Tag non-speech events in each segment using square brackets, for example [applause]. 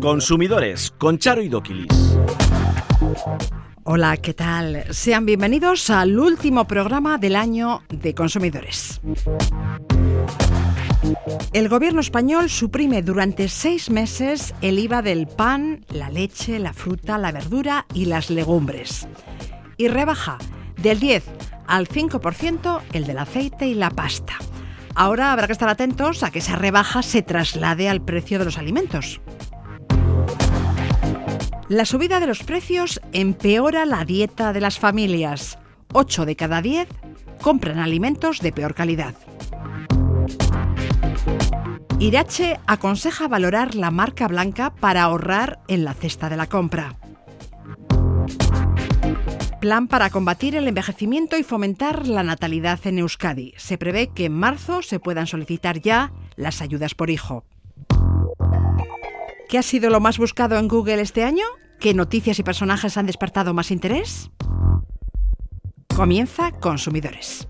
Consumidores con Charo y Doquilis. Hola, ¿qué tal? Sean bienvenidos al último programa del año de consumidores. El gobierno español suprime durante seis meses el IVA del pan, la leche, la fruta, la verdura y las legumbres. Y rebaja del 10 al 5% el del aceite y la pasta. Ahora habrá que estar atentos a que esa rebaja se traslade al precio de los alimentos. La subida de los precios empeora la dieta de las familias. 8 de cada 10 compran alimentos de peor calidad. Irache aconseja valorar la marca blanca para ahorrar en la cesta de la compra. Plan para combatir el envejecimiento y fomentar la natalidad en Euskadi. Se prevé que en marzo se puedan solicitar ya las ayudas por hijo. ¿Qué ha sido lo más buscado en Google este año? ¿Qué noticias y personajes han despertado más interés? Comienza Consumidores.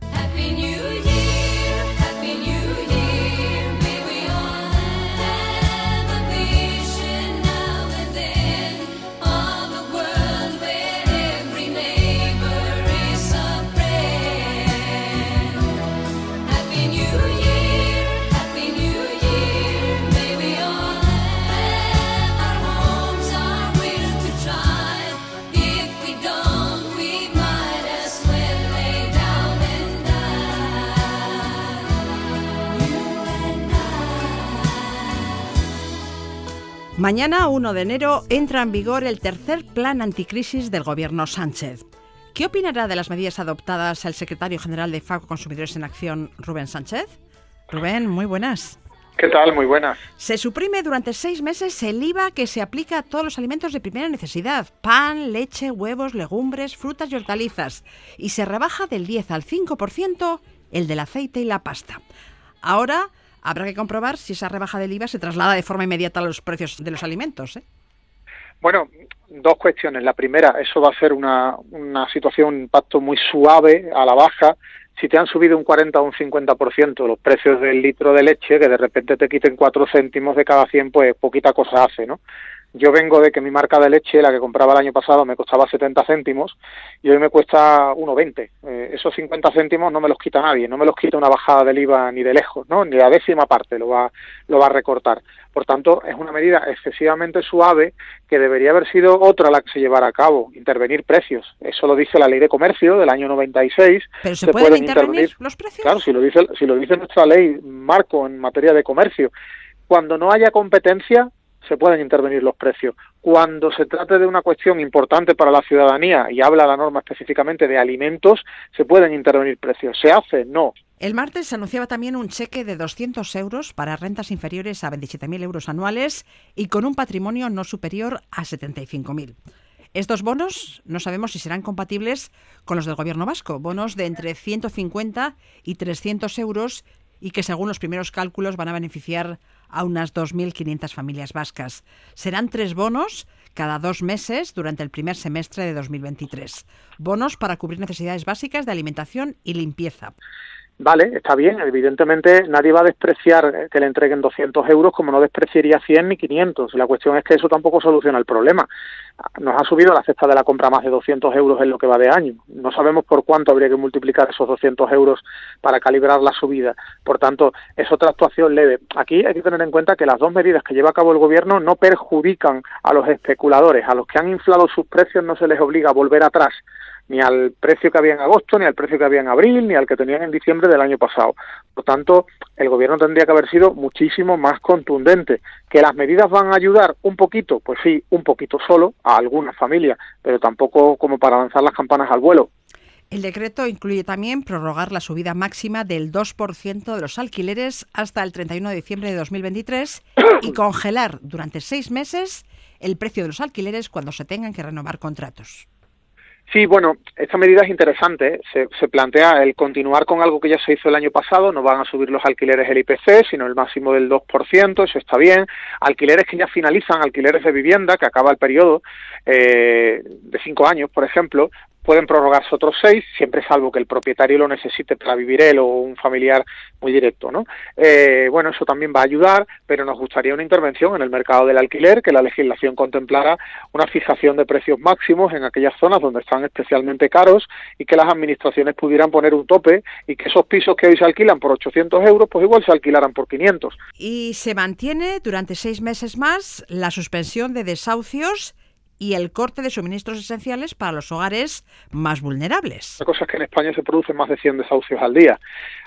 Mañana, 1 de enero, entra en vigor el tercer plan anticrisis del gobierno Sánchez. ¿Qué opinará de las medidas adoptadas el secretario general de FACO Consumidores en Acción, Rubén Sánchez? Rubén, muy buenas. ¿Qué tal? Muy buenas. Se suprime durante seis meses el IVA que se aplica a todos los alimentos de primera necesidad, pan, leche, huevos, legumbres, frutas y hortalizas, y se rebaja del 10 al 5% el del aceite y la pasta. Ahora Habrá que comprobar si esa rebaja del IVA se traslada de forma inmediata a los precios de los alimentos. ¿eh? Bueno, dos cuestiones. La primera, eso va a ser una, una situación, un impacto muy suave a la baja. Si te han subido un 40 o un 50% los precios del litro de leche, que de repente te quiten 4 céntimos de cada 100, pues poquita cosa hace, ¿no? Yo vengo de que mi marca de leche, la que compraba el año pasado, me costaba 70 céntimos y hoy me cuesta 1,20. Eh, esos 50 céntimos no me los quita nadie, no me los quita una bajada del IVA ni de lejos, ¿no? ni la décima parte lo va, lo va a recortar. Por tanto, es una medida excesivamente suave que debería haber sido otra la que se llevara a cabo, intervenir precios. Eso lo dice la ley de comercio del año 96. ¿Pero se, pueden, intervenir los precios? Claro, si lo, dice, si lo dice nuestra ley marco en materia de comercio. Cuando no haya competencia, se pueden intervenir los precios. Cuando se trate de una cuestión importante para la ciudadanía y habla la norma específicamente de alimentos, se pueden intervenir precios. ¿Se hace? No. El martes se anunciaba también un cheque de 200 euros para rentas inferiores a 27.000 euros anuales y con un patrimonio no superior a 75.000. Estos bonos no sabemos si serán compatibles con los del Gobierno vasco, bonos de entre 150 y 300 euros y que según los primeros cálculos van a beneficiar a unas 2.500 familias vascas. Serán tres bonos cada dos meses durante el primer semestre de 2023. Bonos para cubrir necesidades básicas de alimentación y limpieza. Vale, está bien, evidentemente nadie va a despreciar que le entreguen 200 euros como no despreciaría 100 ni 500. La cuestión es que eso tampoco soluciona el problema. Nos ha subido la cesta de la compra más de 200 euros en lo que va de año. No sabemos por cuánto habría que multiplicar esos 200 euros para calibrar la subida. Por tanto, es otra actuación leve. Aquí hay que tener en cuenta que las dos medidas que lleva a cabo el Gobierno no perjudican a los especuladores. A los que han inflado sus precios no se les obliga a volver atrás ni al precio que había en agosto, ni al precio que había en abril, ni al que tenían en diciembre del año pasado. Por tanto, el gobierno tendría que haber sido muchísimo más contundente. ¿Que las medidas van a ayudar un poquito? Pues sí, un poquito solo a algunas familias, pero tampoco como para lanzar las campanas al vuelo. El decreto incluye también prorrogar la subida máxima del 2% de los alquileres hasta el 31 de diciembre de 2023 [coughs] y congelar durante seis meses el precio de los alquileres cuando se tengan que renovar contratos. Sí, bueno, esta medida es interesante. Se, se, plantea el continuar con algo que ya se hizo el año pasado. No van a subir los alquileres el IPC, sino el máximo del 2%. Eso está bien. Alquileres que ya finalizan, alquileres de vivienda, que acaba el periodo eh, de cinco años, por ejemplo, pueden prorrogarse otros seis, siempre salvo que el propietario lo necesite para vivir él o un familiar muy directo, ¿no? Eh, bueno, eso también va a ayudar, pero nos gustaría una intervención en el mercado del alquiler, que la legislación contemplara una fijación de precios máximos en aquellas zonas donde están especialmente caros y que las administraciones pudieran poner un tope y que esos pisos que hoy se alquilan por 800 euros, pues igual se alquilaran por 500. Y se mantiene durante seis meses más la suspensión de desahucios y el corte de suministros esenciales para los hogares más vulnerables. La cosa es que en España se producen más de 100 desahucios al día.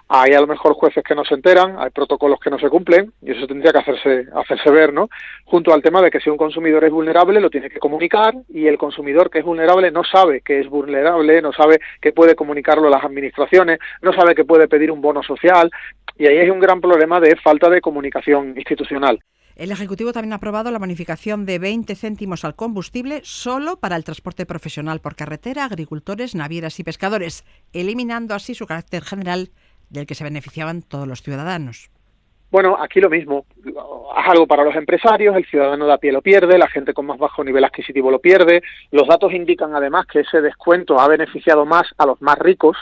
Hay a lo mejor jueces que no se enteran, hay protocolos que no se cumplen y eso tendría que hacerse, hacerse ver, ¿no? Junto al tema de que si un consumidor es vulnerable lo tiene que comunicar y el consumidor que es vulnerable no sabe que es vulnerable, no sabe que puede comunicarlo a las administraciones, no sabe que puede pedir un bono social y ahí hay un gran problema de falta de comunicación institucional. El Ejecutivo también ha aprobado la bonificación de 20 céntimos al combustible solo para el transporte profesional por carretera, agricultores, navieras y pescadores, eliminando así su carácter general del que se beneficiaban todos los ciudadanos. Bueno, aquí lo mismo. Haz algo para los empresarios, el ciudadano de a pie lo pierde, la gente con más bajo nivel adquisitivo lo pierde. Los datos indican además que ese descuento ha beneficiado más a los más ricos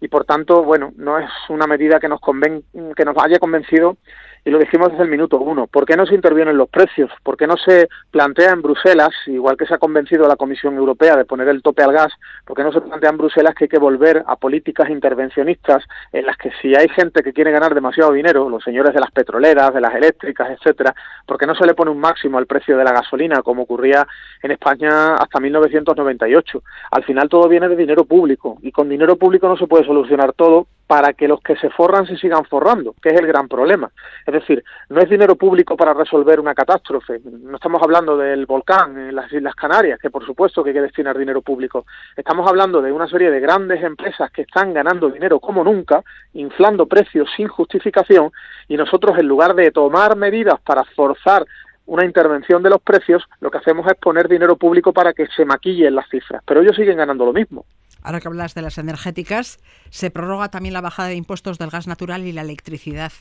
y por tanto, bueno, no es una medida que nos, conven que nos haya convencido y lo dijimos desde el minuto uno. ¿Por qué no se intervienen los precios? ¿Por qué no se plantea en Bruselas, igual que se ha convencido la Comisión Europea de poner el tope al gas, por qué no se plantea en Bruselas que hay que volver a políticas intervencionistas en las que si hay gente que quiere ganar demasiado dinero, los señores de las petroleras, de las eléctricas, etcétera, ¿por qué no se le pone un máximo al precio de la gasolina como ocurría en España hasta 1998? Al final todo viene de dinero público y con dinero público no se puede solucionar todo para que los que se forran se sigan forrando, que es el gran problema. Es decir, no es dinero público para resolver una catástrofe. No estamos hablando del volcán en las Islas Canarias, que por supuesto que hay que destinar dinero público. Estamos hablando de una serie de grandes empresas que están ganando dinero como nunca, inflando precios sin justificación, y nosotros en lugar de tomar medidas para forzar una intervención de los precios, lo que hacemos es poner dinero público para que se maquillen las cifras. Pero ellos siguen ganando lo mismo. Ahora que hablas de las energéticas, se prorroga también la bajada de impuestos del gas natural y la electricidad.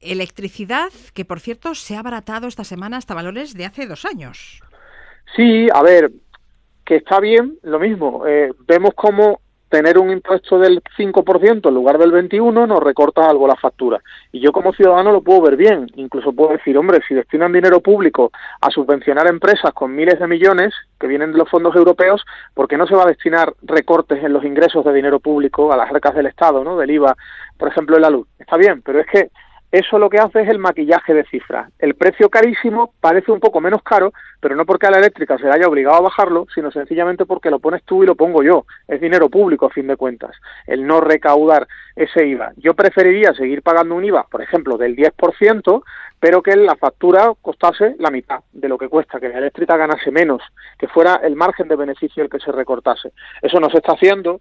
Electricidad que, por cierto, se ha abaratado esta semana hasta valores de hace dos años. Sí, a ver, que está bien, lo mismo. Eh, vemos cómo tener un impuesto del 5% en lugar del 21% nos recorta algo la factura. Y yo como ciudadano lo puedo ver bien. Incluso puedo decir, hombre, si destinan dinero público a subvencionar empresas con miles de millones que vienen de los fondos europeos, ¿por qué no se va a destinar recortes en los ingresos de dinero público a las arcas del Estado, ¿no? del IVA, por ejemplo, en la luz? Está bien, pero es que eso lo que hace es el maquillaje de cifras. El precio carísimo parece un poco menos caro, pero no porque a la eléctrica se le haya obligado a bajarlo, sino sencillamente porque lo pones tú y lo pongo yo. Es dinero público, a fin de cuentas, el no recaudar ese IVA. Yo preferiría seguir pagando un IVA, por ejemplo, del 10%, pero que la factura costase la mitad de lo que cuesta, que la eléctrica ganase menos, que fuera el margen de beneficio el que se recortase. Eso no se está haciendo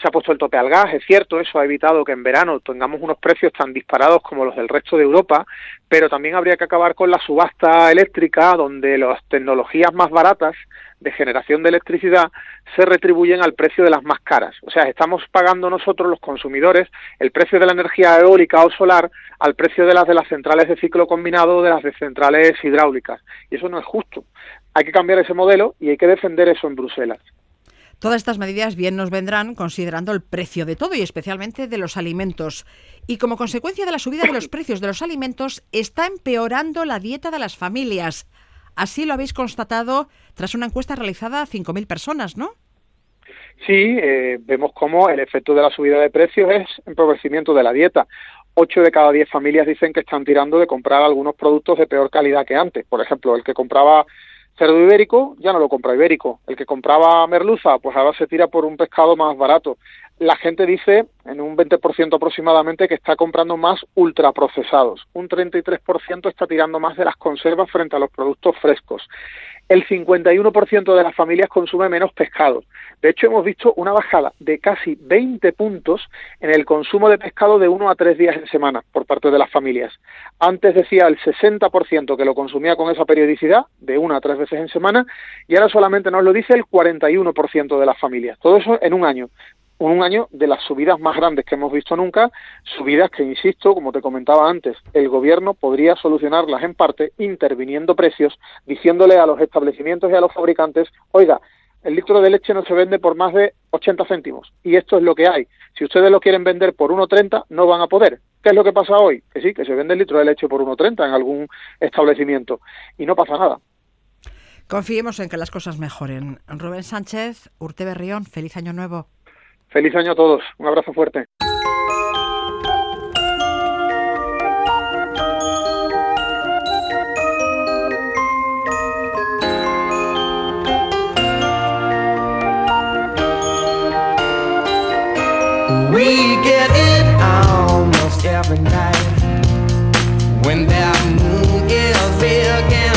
se ha puesto el tope al gas, es cierto, eso ha evitado que en verano tengamos unos precios tan disparados como los del resto de Europa, pero también habría que acabar con la subasta eléctrica, donde las tecnologías más baratas de generación de electricidad se retribuyen al precio de las más caras. O sea, estamos pagando nosotros los consumidores el precio de la energía eólica o solar al precio de las de las centrales de ciclo combinado de las de centrales hidráulicas. Y eso no es justo. Hay que cambiar ese modelo y hay que defender eso en Bruselas. Todas estas medidas bien nos vendrán considerando el precio de todo y especialmente de los alimentos. Y como consecuencia de la subida de los precios de los alimentos, está empeorando la dieta de las familias. Así lo habéis constatado tras una encuesta realizada a 5.000 personas, ¿no? Sí, eh, vemos cómo el efecto de la subida de precios es empobrecimiento de la dieta. Ocho de cada diez familias dicen que están tirando de comprar algunos productos de peor calidad que antes. Por ejemplo, el que compraba cerdo ibérico ya no lo compra ibérico. El que compraba merluza, pues ahora se tira por un pescado más barato. La gente dice, en un 20% aproximadamente, que está comprando más ultraprocesados. Un 33% está tirando más de las conservas frente a los productos frescos el 51% de las familias consume menos pescado. De hecho, hemos visto una bajada de casi 20 puntos en el consumo de pescado de uno a tres días en semana por parte de las familias. Antes decía el 60% que lo consumía con esa periodicidad, de una a tres veces en semana, y ahora solamente nos lo dice el 41% de las familias. Todo eso en un año un año de las subidas más grandes que hemos visto nunca, subidas que, insisto, como te comentaba antes, el gobierno podría solucionarlas en parte interviniendo precios, diciéndole a los establecimientos y a los fabricantes, oiga, el litro de leche no se vende por más de 80 céntimos. Y esto es lo que hay. Si ustedes lo quieren vender por 1,30, no van a poder. ¿Qué es lo que pasa hoy? Que sí, que se vende el litro de leche por 1,30 en algún establecimiento. Y no pasa nada. Confiemos en que las cosas mejoren. Rubén Sánchez, Urte Berrión, feliz año nuevo. Feliz año a todos. Un abrazo fuerte. We get it almost every night when that moon is big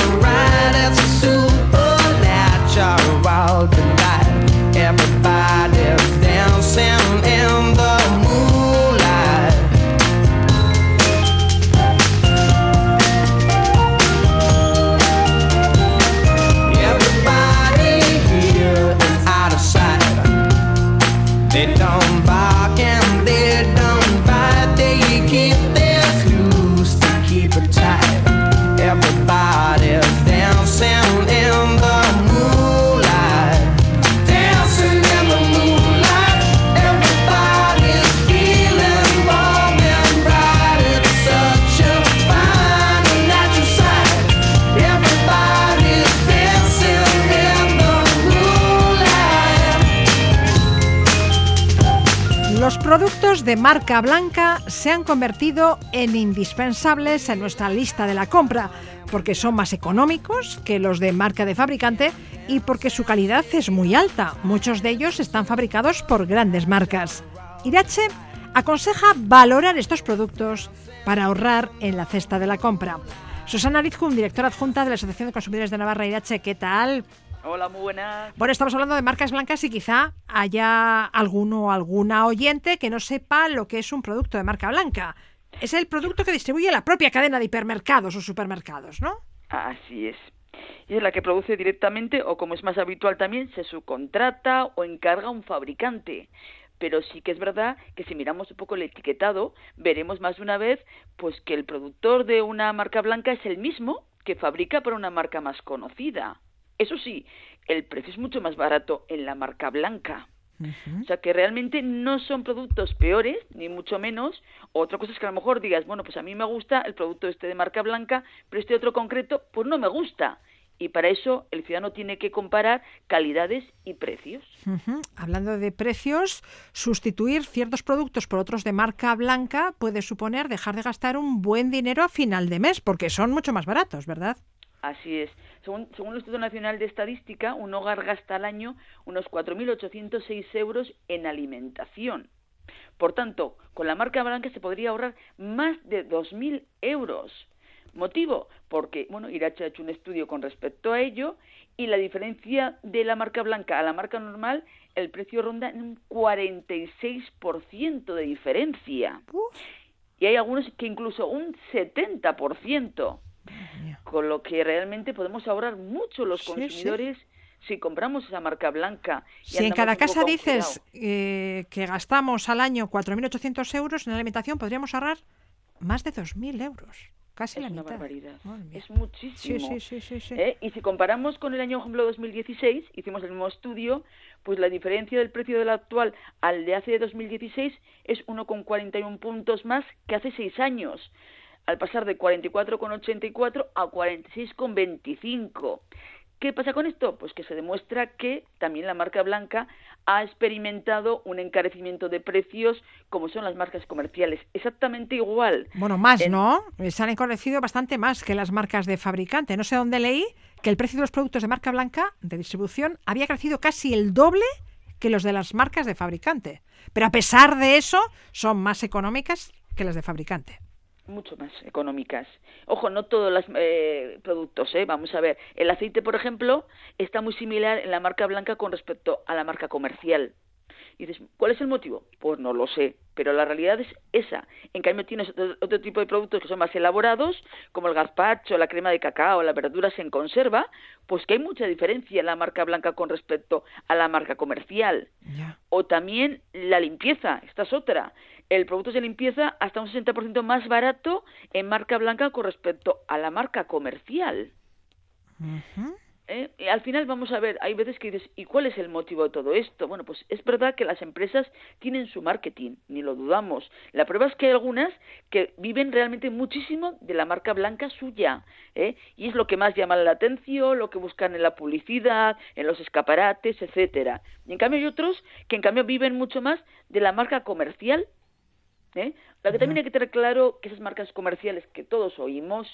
de marca blanca se han convertido en indispensables en nuestra lista de la compra porque son más económicos que los de marca de fabricante y porque su calidad es muy alta. Muchos de ellos están fabricados por grandes marcas. Irache aconseja valorar estos productos para ahorrar en la cesta de la compra. Susana Rizkun, directora adjunta de la Asociación de Consumidores de Navarra Irache, ¿qué tal? Hola, muy buenas. Bueno, estamos hablando de marcas blancas y quizá haya alguno o alguna oyente que no sepa lo que es un producto de marca blanca. Es el producto que distribuye la propia cadena de hipermercados o supermercados, ¿no? Así es. Y es la que produce directamente o, como es más habitual también, se subcontrata o encarga un fabricante. Pero sí que es verdad que si miramos un poco el etiquetado, veremos más de una vez pues que el productor de una marca blanca es el mismo que fabrica para una marca más conocida. Eso sí, el precio es mucho más barato en la marca blanca. O sea que realmente no son productos peores, ni mucho menos. Otra cosa es que a lo mejor digas, bueno, pues a mí me gusta el producto este de marca blanca, pero este otro concreto, pues no me gusta. Y para eso el ciudadano tiene que comparar calidades y precios. Hablando de precios, sustituir ciertos productos por otros de marca blanca puede suponer dejar de gastar un buen dinero a final de mes, porque son mucho más baratos, ¿verdad? Así es. Según, según el Instituto Nacional de Estadística, un hogar gasta al año unos 4.806 euros en alimentación. Por tanto, con la marca blanca se podría ahorrar más de 2.000 euros. ¿Motivo? Porque, bueno, Irache ha hecho un estudio con respecto a ello y la diferencia de la marca blanca a la marca normal, el precio ronda en un 46% de diferencia. Y hay algunos que incluso un 70%. Con lo que realmente podemos ahorrar mucho los Sí, sí. consumidores si compramos esa marca blanca. y Si en cada casa dices eh, que gastamos al año 4.800 euros en alimentación, podríamos ahorrar más de 2.000 euros. Casi es la una mitad. barbaridad. Es muchísimo. Sí, sí, sí, sí, sí. ¿eh? Y si comparamos con el año, por ejemplo, 2016, hicimos el mismo estudio, pues la diferencia del precio del actual al de hace 2016 es 1,41 puntos más que hace seis años, al pasar de 44,84 a 46,25. ¿Qué pasa con esto? Pues que se demuestra que también la marca blanca ha experimentado un encarecimiento de precios como son las marcas comerciales. Exactamente igual. Bueno, más, En- ¿no? Se han encarecido bastante más que las marcas de fabricante. No sé dónde leí que el precio de los productos de marca blanca de distribución había crecido casi el doble que los de las marcas de fabricante. Pero a pesar de eso, son más económicas que las de fabricante. Mucho más económicas. Ojo, no todos los eh, productos, ¿eh? Vamos a ver. El aceite, por ejemplo, está muy similar en la marca blanca con respecto a la marca comercial. Y dices, ¿cuál es el motivo? Pues no lo sé, pero la realidad es esa. En cambio, tienes otro, otro tipo de productos que son más elaborados, como el gazpacho, la crema de cacao, las verduras en conserva, pues que hay mucha diferencia en la marca blanca con respecto a la marca comercial. O también la limpieza, esta es otra. El producto de limpieza hasta un 60% más barato en marca blanca con respecto a la marca comercial. ¿eh? Y al final vamos a ver, hay veces que dices, ¿y cuál es el motivo de todo esto? Bueno, pues es verdad que las empresas tienen su marketing, ni lo dudamos. La prueba es que hay algunas que viven realmente muchísimo de la marca blanca suya, ¿eh? y es lo que más llama la atención, lo que buscan en la publicidad, en los escaparates, etcétera. Y en cambio hay otros que en cambio viven mucho más de la marca comercial ¿eh? Lo que también hay que tener claro que esas marcas comerciales que todos oímos,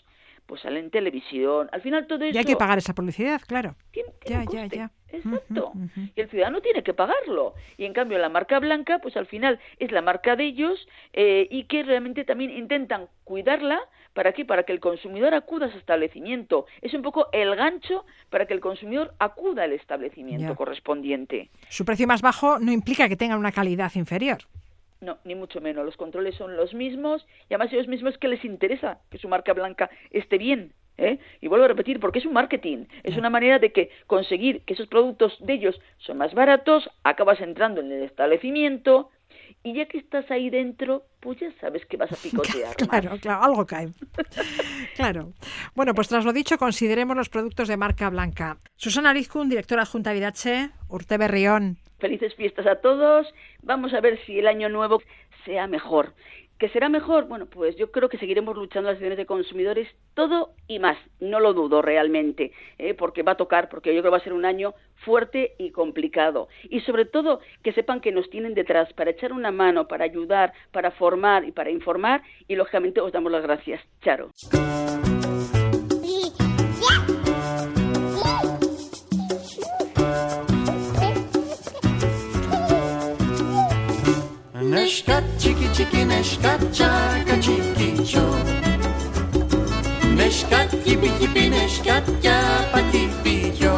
pues salen en televisión. Al final todo eso... Y hay que pagar esa publicidad, claro. Tiene, Ya, tiene ya, coste. ya. Exacto. Y el ciudadano tiene que pagarlo. Y en cambio la marca blanca, pues al final es la marca de ellos eh, y que realmente también intentan cuidarla. ¿Para qué? Para que el consumidor acuda a su establecimiento. Es un poco el gancho para que el consumidor acuda al establecimiento Ya. correspondiente. Su precio más bajo no implica que tengan una calidad inferior. No, ni mucho menos. Los controles son los mismos y además ellos mismos que les interesa que su marca blanca esté bien. ¿eh? Y vuelvo a repetir, porque es un marketing. Es una manera de que conseguir que esos productos de ellos son más baratos, acabas entrando en el establecimiento y ya que estás ahí dentro, pues ya sabes que vas a [laughs] picotear. más. Claro, claro, algo cae. [laughs] claro. Bueno, pues tras lo dicho, consideremos los productos de marca blanca. Susana Rizkun, directora adjunta de Vidache, Urte Berrión. Felices fiestas a todos. Vamos a ver si el año nuevo sea mejor. ¿Que será mejor? Bueno, pues yo creo que seguiremos luchando las acciones de consumidores todo y más. No lo dudo realmente, ¿eh? porque va a tocar, porque yo creo que va a ser un año fuerte y complicado. Y sobre todo que sepan que nos tienen detrás para echar una mano, para ayudar, para formar y para informar. Y lógicamente os damos las gracias. Charo. Neszka, ciki, ciki, neszka, ciaka, ciki, cio. Neszka, kipi, kipi, neszka, ciapa, kipi, jo.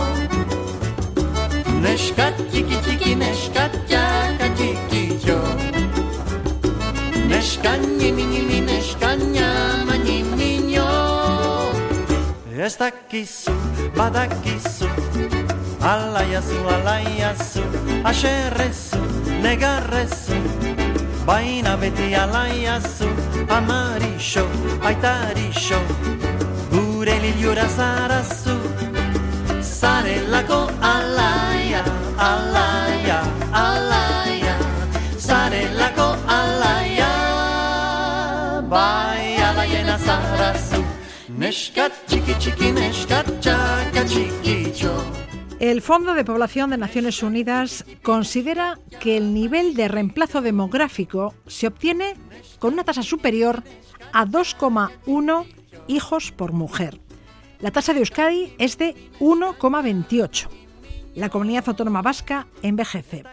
Neszka, ciki, ciki, neszka, ciaka, ciki, cio. Neszka, nie, mi, nie, mi, neszka, niama, nie, mi, nio. Jest taki su, badaki su, ala jasu, ala jasu, aszeresu, negarresu, Baina beti alaiazu, amarixo, aitarixo, gure liliura zarazu. Zarelako alaia, alaia, alaia, zarelako alaia, bai alaiena zarazu. Neskat txiki txiki, neskat txaka txikitxo. El Fondo de Población de Naciones Unidas considera que el nivel de reemplazo demográfico se obtiene con una tasa superior a 2,1 hijos por mujer. La tasa de Euskadi es de 1,28. La comunidad autónoma vasca envejece.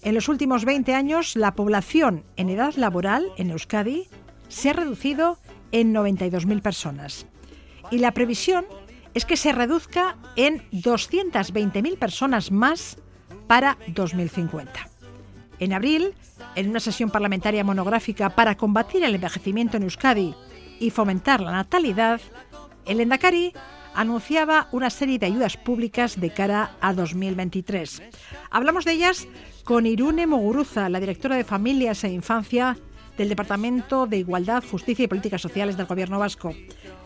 En los últimos 20 años, la población en edad laboral en Euskadi se ha reducido en 92.000 personas. Y la previsión es que se reduzca en 220.000 personas más para 2050. En abril, en una sesión parlamentaria monográfica para combatir el envejecimiento en Euskadi y fomentar la natalidad, el Endacari anunciaba una serie de ayudas públicas de cara a 2023. Hablamos de ellas con Irune Moguruza, la directora de Familias e Infancia del Departamento de Igualdad, Justicia y Políticas Sociales del Gobierno Vasco.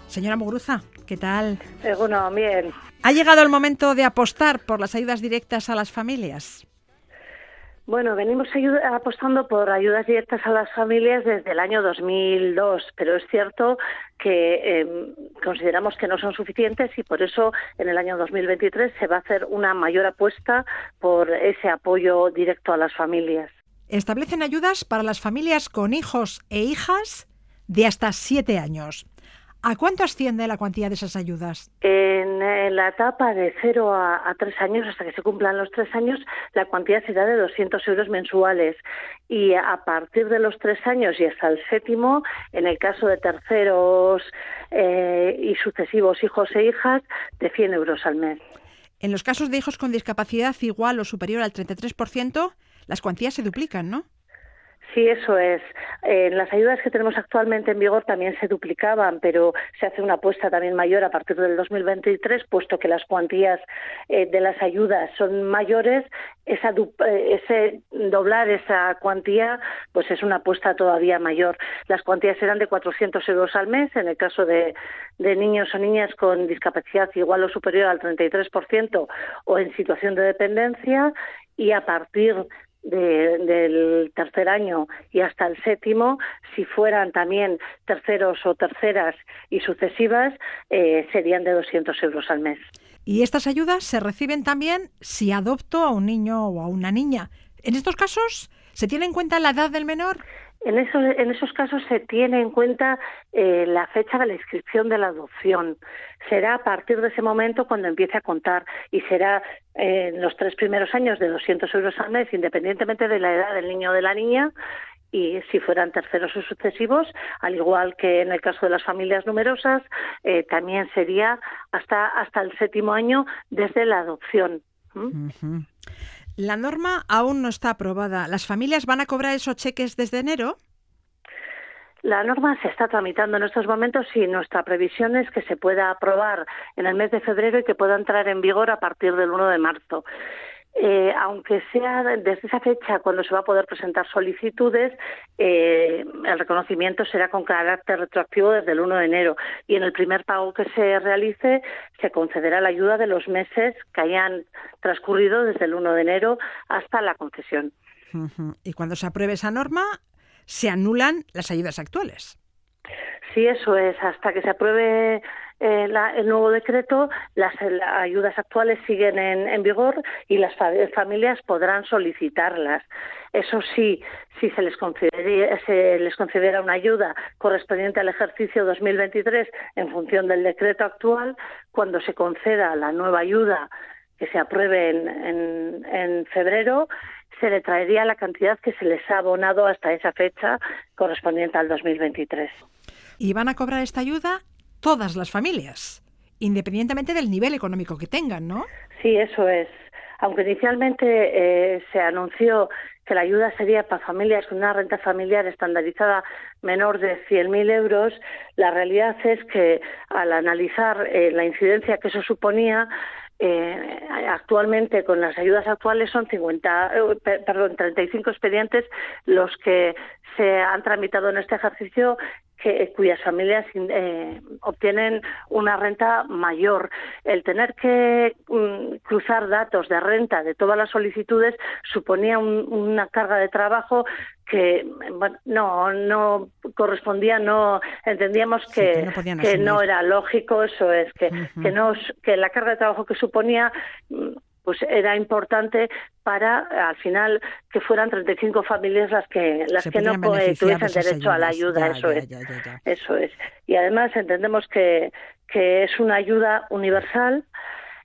Señora Muguruza, ¿qué tal? Bueno, bien. ¿Ha llegado el momento de apostar por las ayudas directas a las familias? Bueno, venimos apostando por ayudas directas a las familias desde el año 2002, pero es cierto que eh, consideramos que no son suficientes y por eso en el año 2023 se va a hacer una mayor apuesta por ese apoyo directo a las familias. Establecen ayudas para las familias con hijos e hijas de hasta siete años. ¿A cuánto asciende la cuantía de esas ayudas? En, la etapa de 0 a, a 3 años, hasta que se cumplan los 3 años, la cuantía será de 200 euros mensuales. Y a partir de los 3 años y hasta el séptimo, en el caso de terceros eh, y sucesivos hijos e hijas, de 100 euros al mes. En los casos de hijos con discapacidad igual o superior al 33%, las cuantías se duplican, ¿no? Sí, eso es. Eh, las ayudas que tenemos actualmente en vigor también se duplicaban, pero se hace una apuesta también mayor a partir del 2023, puesto que las cuantías eh, de las ayudas son mayores. Esa eh, ese doblar esa cuantía, pues es una apuesta todavía mayor. Las cuantías serán de 400 euros al mes en el caso de, de niños o niñas con discapacidad igual o superior al 33% o en situación de dependencia y a partir del tercer año y hasta el séptimo, si fueran también terceros o terceras y sucesivas, eh, serían de 200 euros al mes. Y estas ayudas se reciben también si adopto a un niño o a una niña. En estos casos, ¿se tiene en cuenta la edad del menor? En esos, en esos casos se tiene en cuenta eh, la fecha de la inscripción de la adopción. Será a partir de ese momento cuando empiece a contar y será eh, en los tres primeros años de 200 euros al mes, independientemente de la edad del niño o de la niña, y si fueran terceros o sucesivos, al igual que en el caso de las familias numerosas, eh, también sería hasta, hasta el séptimo año desde la adopción. La norma aún no está aprobada. ¿Las familias van a cobrar esos cheques desde enero? La norma se está tramitando en estos momentos y nuestra previsión es que se pueda aprobar en el mes de febrero y que pueda entrar en vigor a partir del 1 de marzo. Eh, aunque sea desde esa fecha cuando se va a poder presentar solicitudes, eh, el reconocimiento será con carácter retroactivo desde el 1 de enero y en el primer pago que se realice se concederá la ayuda de los meses que hayan transcurrido desde el 1 de enero hasta la concesión. Y cuando se apruebe esa norma, se anulan las ayudas actuales. Sí, eso es. Hasta que se apruebe eh, el nuevo decreto, las, ayudas actuales siguen en, vigor y las familias podrán solicitarlas. Eso sí, si se les, se les concediera una ayuda correspondiente al ejercicio 2023 en función del decreto actual, cuando se conceda la nueva ayuda que se apruebe en, en febrero, se le traería la cantidad que se les ha abonado hasta esa fecha correspondiente al 2023. ¿Y van a cobrar esta ayuda todas las familias, independientemente del nivel económico que tengan, ¿no? Sí, eso es. Aunque inicialmente eh, se anunció que la ayuda sería para familias con una renta familiar estandarizada menor de 100.000 euros, la realidad es que al analizar eh, la incidencia que eso suponía, eh, actualmente con las ayudas actuales son 50, perdón, 35 expedientes los que se han tramitado en este ejercicio que, cuyas familias eh, obtienen una renta mayor. El tener que mm, cruzar datos de renta de todas las solicitudes suponía una carga de trabajo que no no correspondía no entendíamos que, que, no, era lógico eso es que que no que la carga de trabajo que suponía mm, pues era importante para al final que fueran 35 familias las que las que no tuviesen derecho a la ayuda eso es. eso es. Y además entendemos que que es una ayuda universal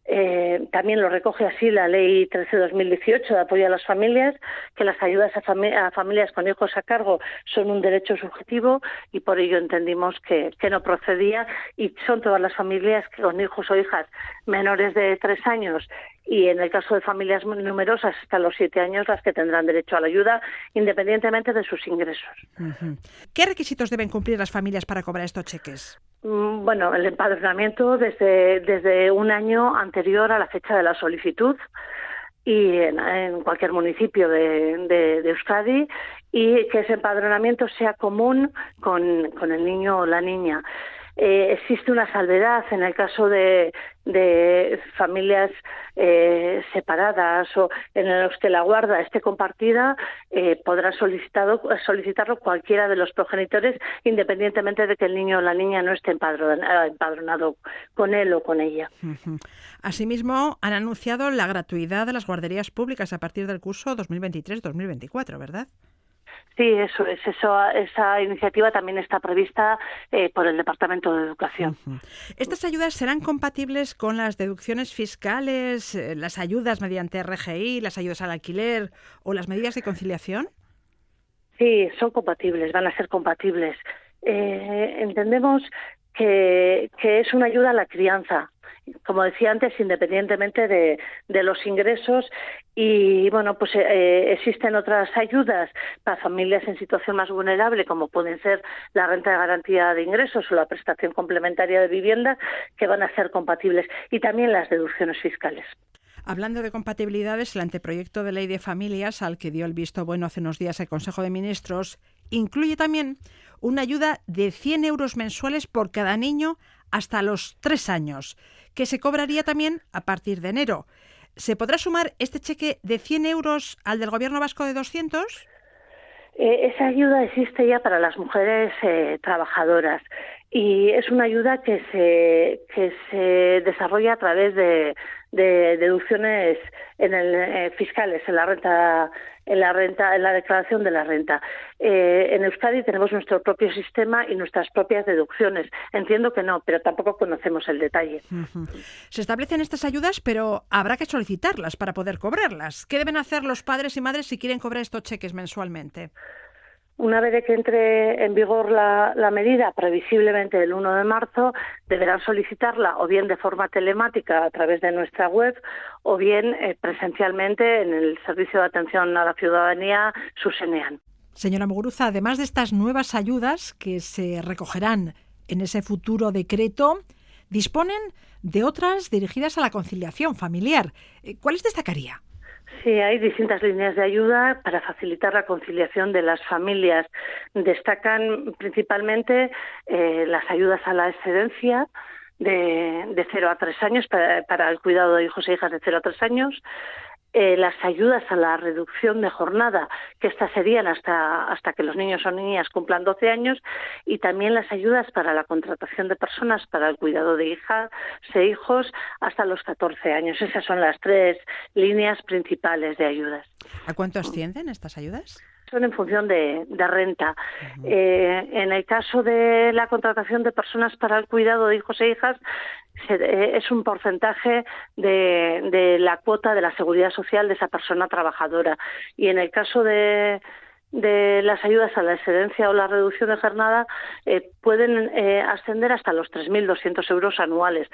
eh, también lo recoge así la Ley 13-2018 de apoyo a las familias, que las ayudas a, familias con hijos a cargo son un derecho subjetivo y por ello entendimos que, no procedía y son todas las familias con hijos o hijas menores de tres años y en el caso de familias numerosas hasta los siete años las que tendrán derecho a la ayuda independientemente de sus ingresos. ¿Qué requisitos deben cumplir las familias para cobrar estos cheques? Mm, bueno, el empadronamiento desde, desde un año anterior a la fecha de la solicitud y en, cualquier municipio de, de, Euskadi y que ese empadronamiento sea común con, con el niño o la niña. Eh, existe una salvedad en el caso de, familias eh, separadas o en los que la guarda esté compartida, eh, podrá solicitado, solicitarlo cualquiera de los progenitores, independientemente de que el niño o la niña no esté empadronado con él o con ella. Asimismo, han anunciado la gratuidad de las guarderías públicas a partir del curso 2023-2024, ¿verdad? Sí, eso es. Eso, esa iniciativa también está prevista eh, por el Departamento de Educación. ¿Estas ayudas serán compatibles con las deducciones fiscales, eh, las ayudas mediante RGI, las ayudas al alquiler o las medidas de conciliación? Sí, son compatibles, van a ser compatibles. Eh, entendemos que, que es una ayuda a la crianza como decía antes, independientemente de, los ingresos. Y bueno, pues eh, existen otras ayudas para familias en situación más vulnerable, como pueden ser la renta de garantía de ingresos o la prestación complementaria de vivienda, que van a ser compatibles, y también las deducciones fiscales. Hablando de compatibilidades, el anteproyecto de ley de familias, al que dio el visto bueno hace unos días el Consejo de Ministros, incluye también una ayuda de 100 euros mensuales por cada niño hasta los tres años, que se cobraría también a partir de enero. ¿Se podrá sumar este cheque de 100 euros al del Gobierno vasco de 200? Eh, esa ayuda existe ya para las mujeres eh, trabajadoras y es una ayuda que se, que se desarrolla a través de, de deducciones en el, eh, fiscales en la renta en la renta en la declaración de la renta. Eh, en Euskadi tenemos nuestro propio sistema y nuestras propias deducciones. Entiendo que no pero tampoco conocemos el detalle. Se establecen estas ayudas pero habrá que solicitarlas para poder cobrarlas. Qué deben hacer los padres y madres si quieren cobrar estos cheques mensualmente una vez que entre en vigor la, medida, previsiblemente el 1 de marzo, deberán solicitarla o bien de forma telemática a través de nuestra web o bien eh, presencialmente en el Servicio de Atención a la Ciudadanía, SUSENEAN. Señora Muguruza, además de estas nuevas ayudas que se recogerán en ese futuro decreto, disponen de otras dirigidas a la conciliación familiar. Eh, ¿Cuáles destacaría? Sí, hay distintas líneas de ayuda para facilitar la conciliación de las familias. Destacan principalmente eh, las ayudas a la excedencia de, de 0 a 3 años para, para, el cuidado de hijos e hijas de 0 a 3 años, eh, las ayudas a la reducción de jornada, que estas serían hasta, hasta que los niños o niñas cumplan 12 años, y también las ayudas para la contratación de personas para el cuidado de hijas e hijos hasta los 14 años. Esas son las tres líneas principales de ayudas. ¿A cuánto ascienden estas ayudas? Son en función de, renta. eh, en el caso de la contratación de personas para el cuidado de hijos e hijas, eh, es un porcentaje de, de, la cuota de la seguridad social de esa persona trabajadora. Y en el caso de, de las ayudas a la excedencia o la reducción de jornada eh, pueden eh, ascender hasta los 3.200 euros anuales.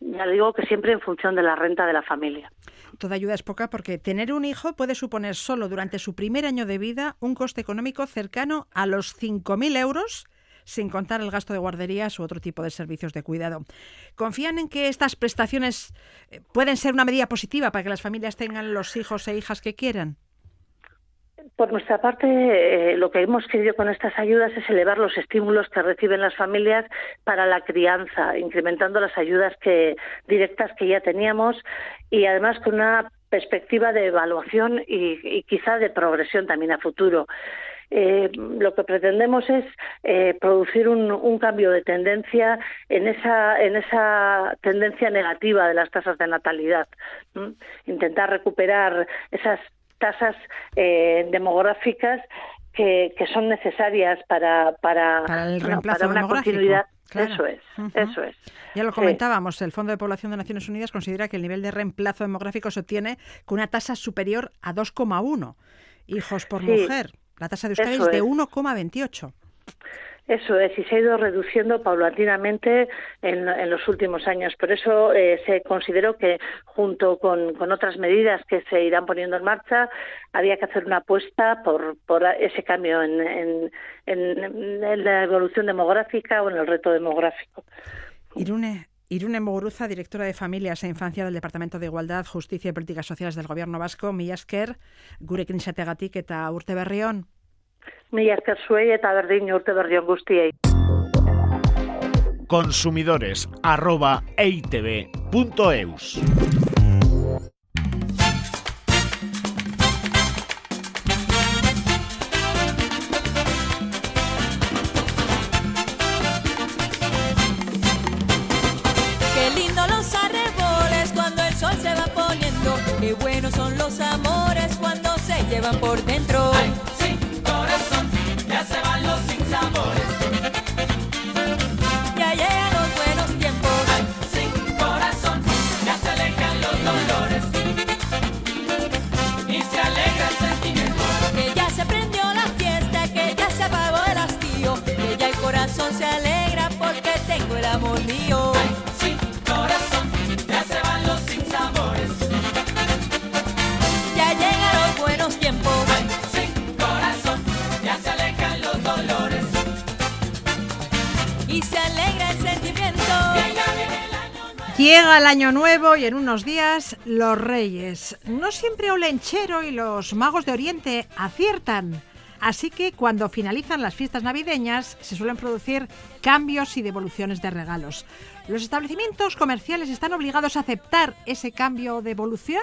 Ya digo que siempre en función de la renta de la familia. Toda ayuda es poca porque tener un hijo puede suponer solo durante su primer año de vida un coste económico cercano a los 5.000 euros sin contar el gasto de guarderías u otro tipo de servicios de cuidado. ¿Confían en que estas prestaciones eh, pueden ser una medida positiva para que las familias tengan los hijos e hijas que quieran? Por nuestra parte, eh, lo que hemos querido con estas ayudas es elevar los estímulos que reciben las familias para la crianza, incrementando las ayudas que, directas que ya teníamos y además con una perspectiva de evaluación y, quizá de progresión también a futuro. Eh, lo que pretendemos es eh, producir un, cambio de tendencia en esa, en esa tendencia negativa de las tasas de natalidad. Intentar recuperar esas tasas eh, demográficas que, que, son necesarias para, para, el reemplazo una continuidad. Eso es, eso es. Ya lo comentábamos, el Fondo de Población de Naciones Unidas considera que el nivel de reemplazo demográfico se obtiene con una tasa superior a 2,1 hijos por mujer. La tasa de Euskadi es de 1,28. Eso es, y se ha ido reduciendo paulatinamente en, los últimos años. Por eso eh, se consideró que, junto con, otras medidas que se irán poniendo en marcha, había que hacer una apuesta por, ese cambio en, la evolución demográfica o en el reto demográfico. Irune, Irune Moguruza, directora de Familias e Infancia del Departamento de Igualdad, Justicia y Políticas Sociales del Gobierno Vasco, Millasker, gurekin izategatik eta urte berrión. Mila esker zuei eta berdin urte berdion guztiei. Consumidores arroba eitb.eus Qué lindo Llega el año nuevo y en unos días los reyes. No siempre Olenchero y los magos de Oriente aciertan. Así que cuando finalizan las fiestas navideñas se suelen producir cambios y devoluciones de regalos. ¿Los establecimientos comerciales están obligados a aceptar ese cambio o devolución?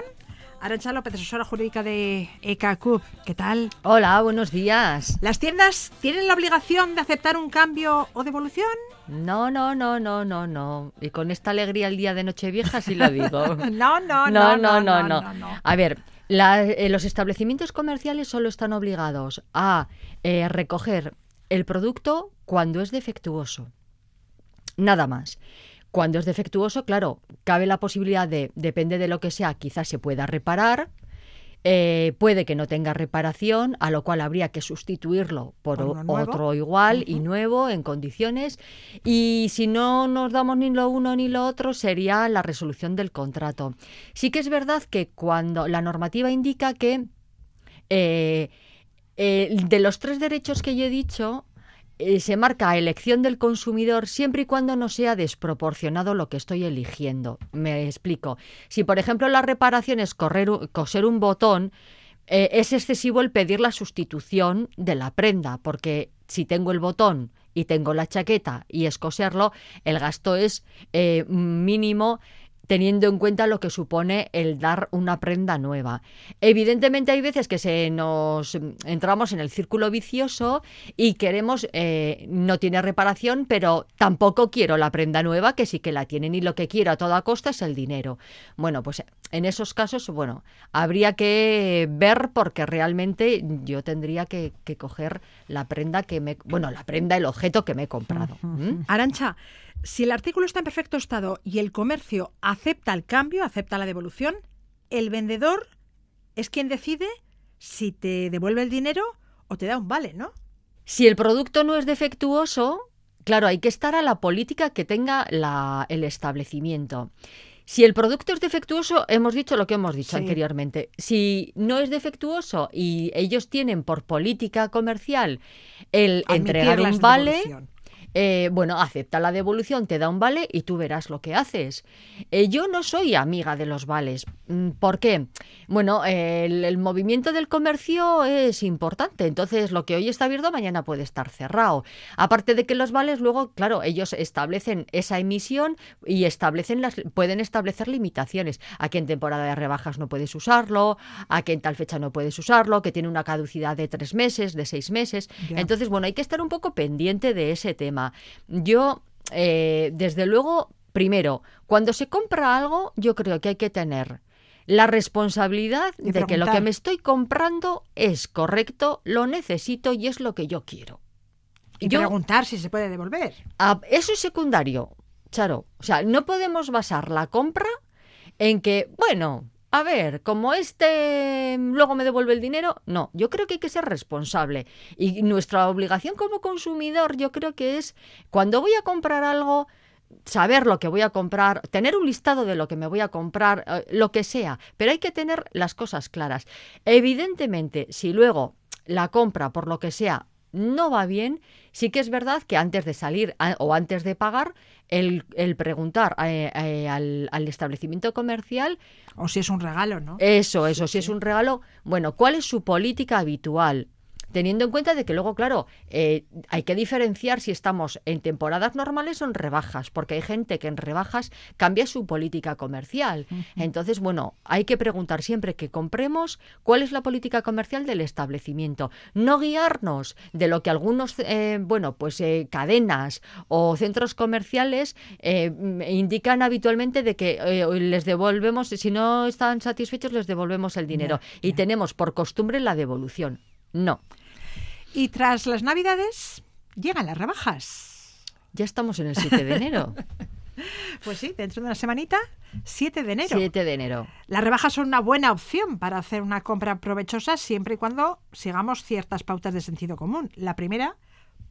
Arancha López, asesora jurídica de ECACUP. ¿Qué tal? Hola, buenos días. ¿Las tiendas tienen la obligación de aceptar un cambio o devolución? No, no, no, no, no, no. Y con esta alegría el día de Nochevieja sí lo digo. [laughs] No, no, no, no, no, no, no. A ver, la- eh, los establecimientos comerciales solo están obligados a eh, recoger el producto cuando es defectuoso. Nada más. Cuando es defectuoso, claro, cabe la posibilidad de, depende de lo que sea, quizás se pueda reparar, eh, puede que no tenga reparación, a lo cual habría que sustituirlo por, otro igual y nuevo en condiciones. Y si no nos damos ni lo uno ni lo otro, sería la resolución del contrato. Sí que es verdad que cuando la normativa indica que eh, eh, de los tres derechos que yo he dicho, eh, se marca elección del consumidor siempre y cuando no sea desproporcionado lo que estoy eligiendo. Me explico. Si, por ejemplo, la reparación es coser un botón, eh, es excesivo el pedir la sustitución de la prenda, porque si tengo el botón y tengo la chaqueta y es coserlo, el gasto es eh, mínimo teniendo en cuenta lo que supone el dar una prenda nueva. Evidentemente hay veces que se nos mm, entramos en el círculo vicioso y queremos, eh, no tiene reparación, pero tampoco quiero la prenda nueva, que sí que la tienen y lo que quiero a toda costa es el dinero. Bueno, pues en esos casos, bueno, habría que ver porque realmente yo tendría que, coger la prenda que me, bueno, la prenda, el objeto que me he comprado. Arancha, si el artículo está en perfecto estado y el comercio acepta el cambio, acepta la devolución, el vendedor es quien decide si te devuelve el dinero o te da un vale, ¿no? Si el producto no es defectuoso, claro, hay que estar a la política que tenga la- el establecimiento. Si el producto es defectuoso, hemos dicho lo que hemos dicho Sí. anteriormente. Si no es defectuoso y ellos tienen por política comercial el entregar Admitir la un vale. Eh, bueno, acepta la devolución, te da un vale y tú verás lo que haces. Eh, yo no soy amiga de los vales. Mm, ¿Por qué? Bueno, eh, el, el movimiento del comercio es importante. Entonces, lo que hoy está abierto, mañana puede estar cerrado. Aparte de que los vales, luego, claro, ellos establecen esa emisión y establecen las, pueden establecer limitaciones. A que en temporada de rebajas no puedes usarlo, a que en tal fecha no puedes usarlo, que tiene una caducidad de tres meses, de seis meses. Entonces, bueno, hay que estar un poco pendiente de ese tema. Yo, eh, desde luego, primero, cuando se compra algo, yo creo que hay que tener la responsabilidad de que lo que me estoy comprando es correcto, lo necesito y es lo que yo quiero. Y Yo- preguntar si se puede devolver. Ah, eso es secundario, Charo. O sea, no podemos basar la compra en que, bueno, a ver, como este mm, luego me devuelve el dinero. No, yo creo que hay que ser responsable. Y nuestra obligación como consumidor, yo creo que es, cuando voy a comprar algo, saber lo que voy a comprar, tener un listado de lo que me voy a comprar, eh, lo que sea, pero hay que tener las cosas claras. Evidentemente, si luego la compra, por lo que sea, no va bien, sí que es verdad que antes de salir o antes de pagar, el, el preguntar eh, eh, al, al establecimiento comercial, O si es un regalo, ¿no? eso, eso, si es un regalo, bueno, ¿cuál es su política habitual? Teniendo en cuenta de que luego, claro, eh, hay que diferenciar si estamos en temporadas normales o en rebajas, porque hay gente que en rebajas cambia su política comercial. Entonces, bueno, hay que preguntar siempre que compremos cuál es la política comercial del establecimiento. No guiarnos de lo que algunos, eh, bueno, pues eh, cadenas o centros comerciales indican habitualmente de que les devolvemos, si no están satisfechos, les devolvemos el dinero. y tenemos por costumbre la devolución. No. Y tras las Navidades llegan las rebajas. Ya estamos en el 7 de enero. [laughs] Pues sí, dentro de una semanita, 7 de enero. 7 de enero. Las rebajas son una buena opción para hacer una compra provechosa siempre y cuando sigamos ciertas pautas de sentido común. La primera,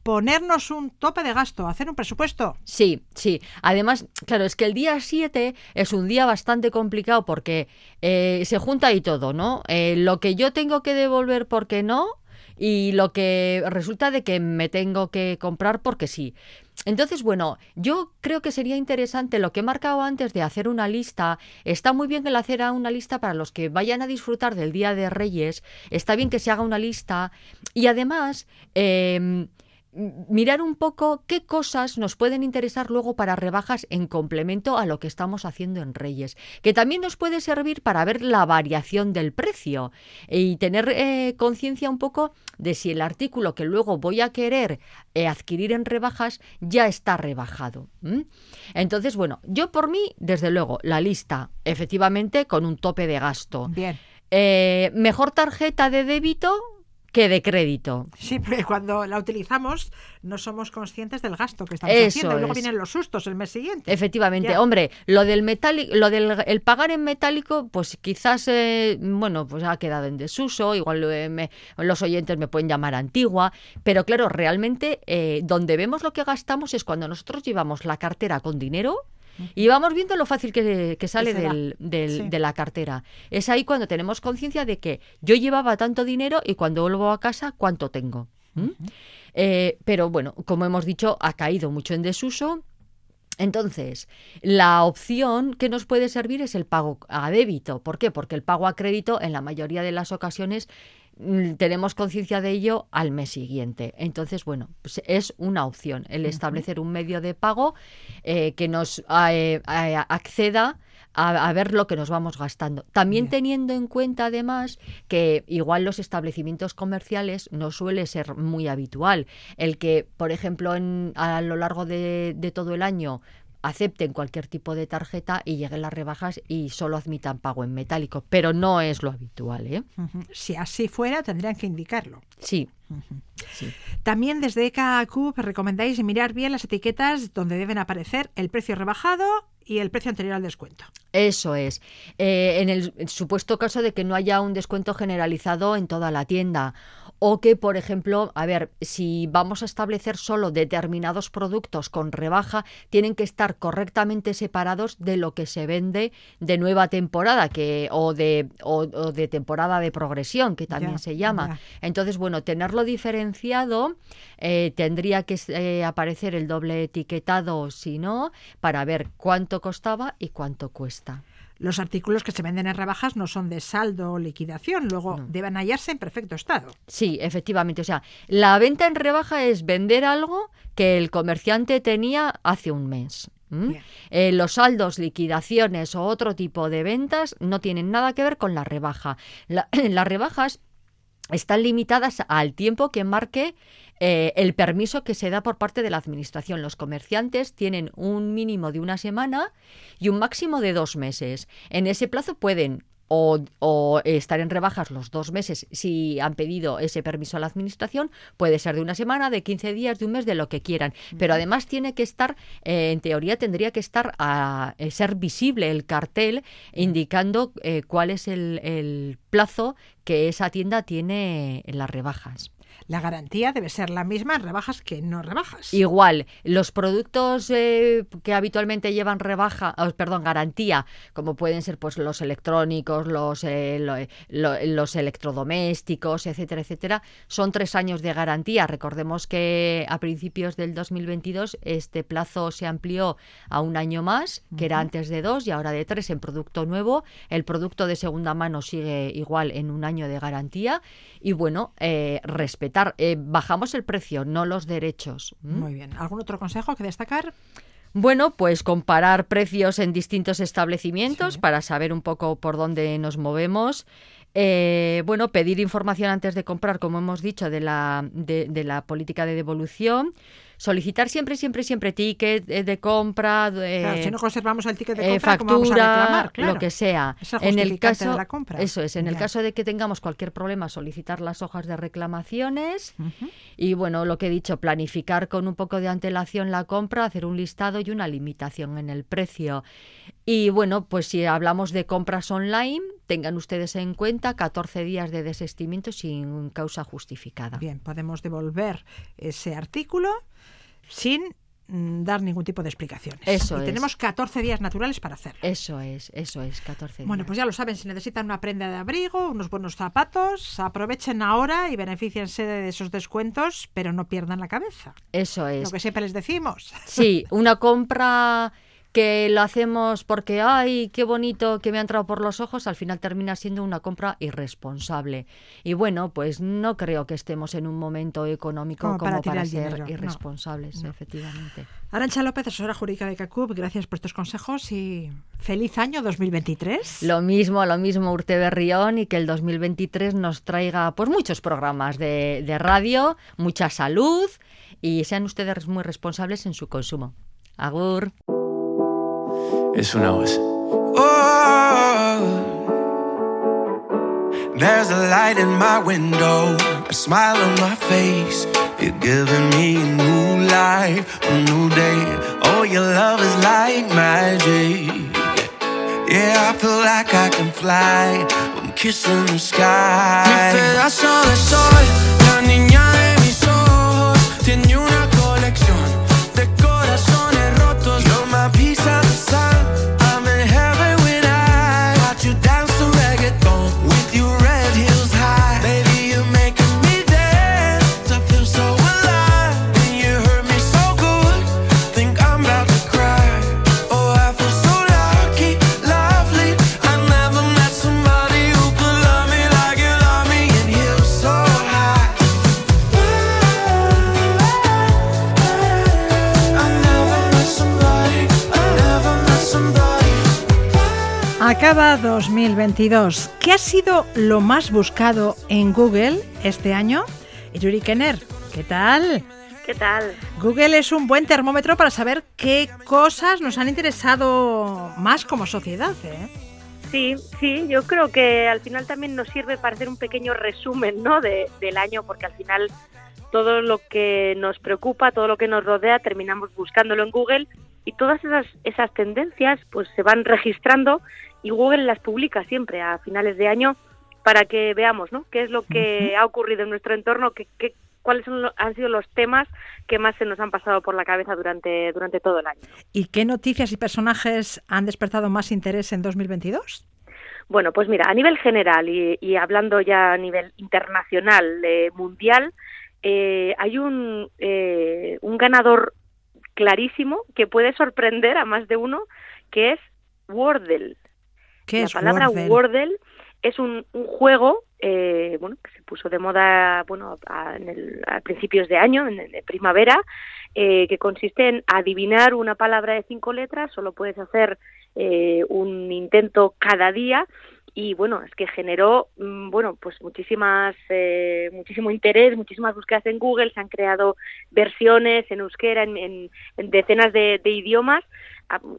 ponernos un tope de gasto, hacer un presupuesto. Sí, sí. Además, claro, es que el día 7 es un día bastante complicado porque eh, se junta ahí todo, ¿no? Eh, lo que yo tengo que devolver porque no y lo que resulta de que me tengo que comprar porque sí. Entonces, bueno, yo creo que sería interesante lo que he marcado antes de hacer una lista. Está muy bien el hacer una lista para los que vayan a disfrutar del Día de Reyes. Está bien que se haga una lista. Y además, em, mirar un poco qué cosas nos pueden interesar luego para rebajas en complemento a lo que estamos haciendo en Reyes, que también nos puede servir para ver la variación del precio y tener eh, conciencia un poco de si el artículo que luego voy a querer eh, adquirir en rebajas ya está rebajado. Entonces, bueno, yo por mí, desde luego, la lista, efectivamente, con un tope de gasto. Bien. Eh, mejor tarjeta de débito que de crédito. Sí, porque cuando la utilizamos no somos conscientes del gasto que estamos Eso haciendo y luego es. vienen los sustos el mes siguiente. Efectivamente, Ya. hombre, lo del metálico, lo del el pagar en metálico, pues quizás, eh, bueno, pues ha quedado en desuso, igual eh, me- los oyentes me pueden llamar antigua, pero claro, realmente eh, donde vemos lo que gastamos es cuando nosotros llevamos la cartera con dinero. Y vamos viendo lo fácil que, que sale del, del- Sí. de la cartera. Es ahí cuando tenemos conciencia de que yo llevaba tanto dinero y cuando vuelvo a casa, ¿cuánto tengo? ¿Mm? Eh, pero bueno, como hemos dicho, ha caído mucho en desuso. Entonces, la opción que nos puede servir es el pago a débito. ¿Por qué? Porque el pago a crédito en la mayoría de las ocasiones tenemos conciencia de ello al mes siguiente. Entonces, bueno, pues es una opción el establecer un medio de pago eh, que nos eh, eh, acceda a, a ver lo que nos vamos gastando. También Bien. teniendo en cuenta además que igual los establecimientos comerciales no suele ser muy habitual. El que, por ejemplo, en- a lo largo de, de todo el año acepten cualquier tipo de tarjeta y lleguen las rebajas y solo admitan pago en metálico, pero no es lo habitual, ¿eh? Si así fuera, tendrían que indicarlo. Sí. sí. También desde ECAQ recomendáis mirar bien las etiquetas donde deben aparecer el precio rebajado y el precio anterior al descuento. Eso es. Eh, en el supuesto caso de que no haya un descuento generalizado en toda la tienda. O que, por ejemplo, a ver, si vamos a establecer solo determinados productos con rebaja, tienen que estar correctamente separados de lo que se vende de nueva temporada que, o, de, o, o de temporada de progresión, que también Ya, se llama. ya. Entonces, bueno, tenerlo diferenciado, eh, tendría que eh, aparecer el doble etiquetado, si no, para ver cuánto costaba y cuánto cuesta. Los artículos que se venden en rebajas no son de saldo o liquidación, luego deben hallarse en perfecto estado. Sí, efectivamente. O sea, la venta en rebaja es vender algo que el comerciante tenía hace un mes. Eh, los saldos, liquidaciones o otro tipo de ventas no tienen nada que ver con la rebaja. La- [clears throat] las rebajas están limitadas al tiempo que marque eh, el permiso que se da por parte de la Administración. Los comerciantes tienen un mínimo de una semana y un máximo de dos meses. En ese plazo pueden o, o estar en rebajas los dos meses si han pedido ese permiso a la Administración. Puede ser de una semana, de 15 días, de un mes, de lo que quieran. Pero además tiene que estar, eh, en teoría tendría que estar a eh, ser visible el cartel indicando eh, cuál es el, el plazo que esa tienda tiene en las rebajas. La garantía debe ser la misma en rebajas que no rebajas. Igual, los productos eh, que habitualmente llevan rebaja, oh, perdón, garantía, como pueden ser pues los electrónicos, los, eh, lo- lo- los electrodomésticos, etcétera, etcétera, son tres años de garantía. Recordemos que a principios del 2022 este plazo se amplió a un año más, que era antes de dos y ahora de tres en producto nuevo. El producto de segunda mano sigue igual en un año de garantía y bueno, eh, respetar, eh, bajamos el precio, no los derechos. ¿m? Muy bien. ¿Algún otro consejo que destacar? Bueno, pues comparar precios en distintos establecimientos para saber un poco por dónde nos movemos. Eh, bueno, pedir información antes de comprar, como hemos dicho, de la, de, de la política de devolución. Solicitar siempre, siempre, siempre ticket eh, de compra, Claro, si no conservamos el ticket de eh, compra, ¿cómo vamos a factura, reclamar? Claro. lo que sea. Es el en el caso de la compra. Eso es, en el caso de que tengamos cualquier problema, solicitar las hojas de reclamaciones. Y bueno, lo que he dicho, planificar con un poco de antelación la compra, hacer un listado y una limitación en el precio. Y bueno, pues si hablamos de compras online, tengan ustedes en cuenta 14 días de desestimiento sin causa justificada. Bien, podemos devolver ese artículo sin mm, dar ningún tipo de explicaciones. Eso y es. tenemos 14 días naturales para hacerlo. Eso es, eso es, 14 Bueno, días. pues ya lo saben, si necesitan una prenda de abrigo, unos buenos zapatos, aprovechen ahora y beneficiense de esos descuentos, pero no pierdan la cabeza. Eso es. Lo que siempre les decimos. Sí, [laughs] una compra que lo hacemos porque, ay, qué bonito que me ha entrado por los ojos, al final termina siendo una compra irresponsable. Y bueno, pues no creo que estemos en un momento económico Como como, para para, ser dinero, no, irresponsables, efectivamente. Arancha López, asesora jurídica de CACUB, gracias por estos consejos y feliz año 2023. Lo mismo, lo mismo, Urte Berrión, y que el 2023 nos traiga pues muchos programas de, de radio, mucha salud y sean ustedes muy responsables en su consumo. Agur. Es una voz. Oh, there's a light in my window, a smile on my face. You're giving me a new life, a new day. Oh, your love is like magic. Yeah, I feel like I can fly. I'm kissing the sky. Mi pedazo de sol, la niña de Acaba 2022. ¿Qué ha sido lo más buscado en Google este año? Yuri Kenner, ¿qué tal? ¿Qué tal? Google es un buen termómetro para saber qué cosas nos han interesado más como sociedad. ¿eh? Sí, sí, yo creo que al final también nos sirve para hacer un pequeño resumen ¿no? de, del año, porque al final todo lo que nos preocupa, todo lo que nos rodea, terminamos buscándolo en Google y todas esas, esas tendencias pues se van registrando y Google las publica siempre a finales de año para que veamos ¿no? qué es lo que ha ocurrido en nuestro entorno, qué, qué- cuáles son han sido los temas que más se nos han pasado por la cabeza durante, durante todo el año. ¿Y qué noticias y personajes han despertado más interés en 2022? Bueno, pues mira, a nivel general y, y hablando ya a nivel internacional, eh, mundial, eh, hay un, eh, un ganador clarísimo que puede sorprender a más de uno, que es Wordle. ¿Qué La es palabra Wordle? Wordle es un, un juego eh, bueno, que se puso de moda bueno, a, en el- a principios de año, en, en primavera, eh, que consiste en adivinar una palabra de cinco letras, solo puedes hacer eh, un intento cada día y bueno, es que generó mm, bueno, pues muchísimas eh, muchísimo interés, muchísimas búsquedas en Google, se han creado versiones en euskera en, en- en decenas de, de idiomas.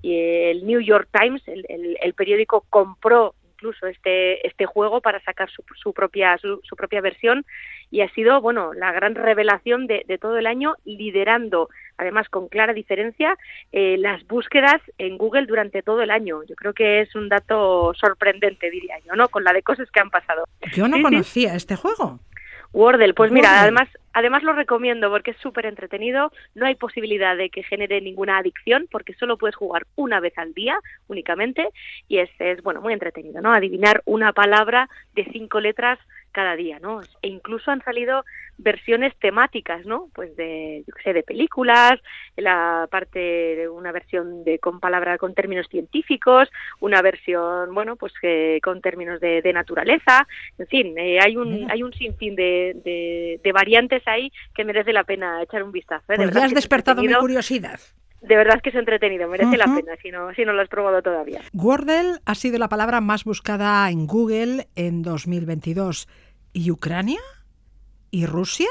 El New York Times, el, el- el periódico compró incluso este este juego para sacar su, su propia su, su propia versión y ha sido bueno la gran revelación de, de todo el año liderando además con clara diferencia eh, las búsquedas en Google durante todo el año yo creo que es un dato sorprendente diría yo no con la de cosas que han pasado Yo no Sí, sí. conocía este juego. Wordle, pues mira, Wordle. además, además lo recomiendo porque es súper entretenido, no hay posibilidad de que genere ninguna adicción porque solo puedes jugar una vez al día únicamente y es, es bueno, muy entretenido, ¿no? Adivinar una palabra de cinco letras cada día, ¿no? E incluso han salido versiones temáticas, ¿no? Pues de, yo qué sé, de películas, la parte de una versión de con palabras con términos científicos, una versión, bueno, pues que con términos de, de naturaleza, en fin, eh, hay un hay un sinfín de, de, de variantes ahí que merece la pena echar un vistazo. ¿eh? De Pues verdad ya has despertado mi curiosidad. De verdad que es entretenido, merece la pena si no, si no lo has probado todavía. Wordle ha sido la palabra más buscada en Google en 2022. ¿Y Ucrania? ¿Y Rusia?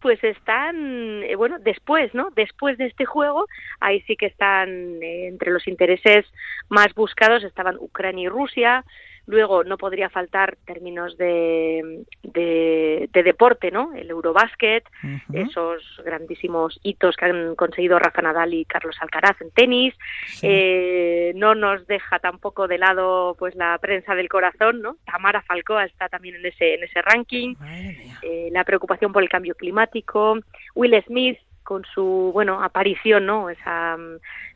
Pues están, eh, bueno, después, ¿no? Después de este juego, ahí sí que están eh, entre los intereses más buscados, estaban Ucrania y Rusia. Luego no podría faltar términos de, de, de deporte, ¿no? El Eurobásquet, Ujú. esos grandísimos hitos que han conseguido Rafa Nadal y Carlos Alcaraz en tenis. Sí. Eh, no nos deja tampoco de lado pues la prensa del corazón, ¿no? Tamara Falcoa está también en ese en ese ranking eh, la preocupación por el cambio climático, Will Smith con su bueno aparición, ¿no? Esa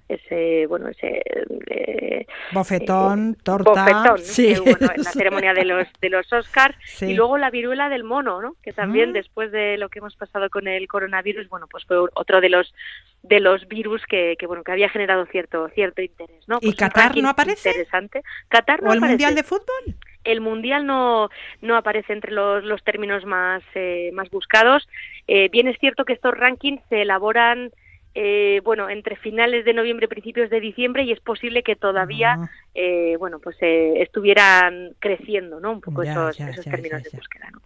ese bueno ese eh, Bofetón, eh, torta. bofetón, sí. que hubo, ¿no? en la [laughs] ceremonia de los de los Oscars Sí. y luego la viruela del mono, ¿no? Que también Mm. después de lo que hemos pasado con el coronavirus, bueno, pues fue otro de los de los virus que, que bueno que había generado cierto cierto interés, ¿no? ¿Y Pues Qatar no aparece? Interesante. Qatar no ¿O el aparece. Mundial de Fútbol? El mundial no, no aparece entre los, los términos más, eh, más buscados. Eh, bien es cierto que estos rankings se elaboran eh, bueno entre finales de noviembre y principios de diciembre y es posible que todavía eh, bueno pues eh, estuvieran creciendo no un poco Ya, esos, ya, esos ya, términos de búsqueda ¿no?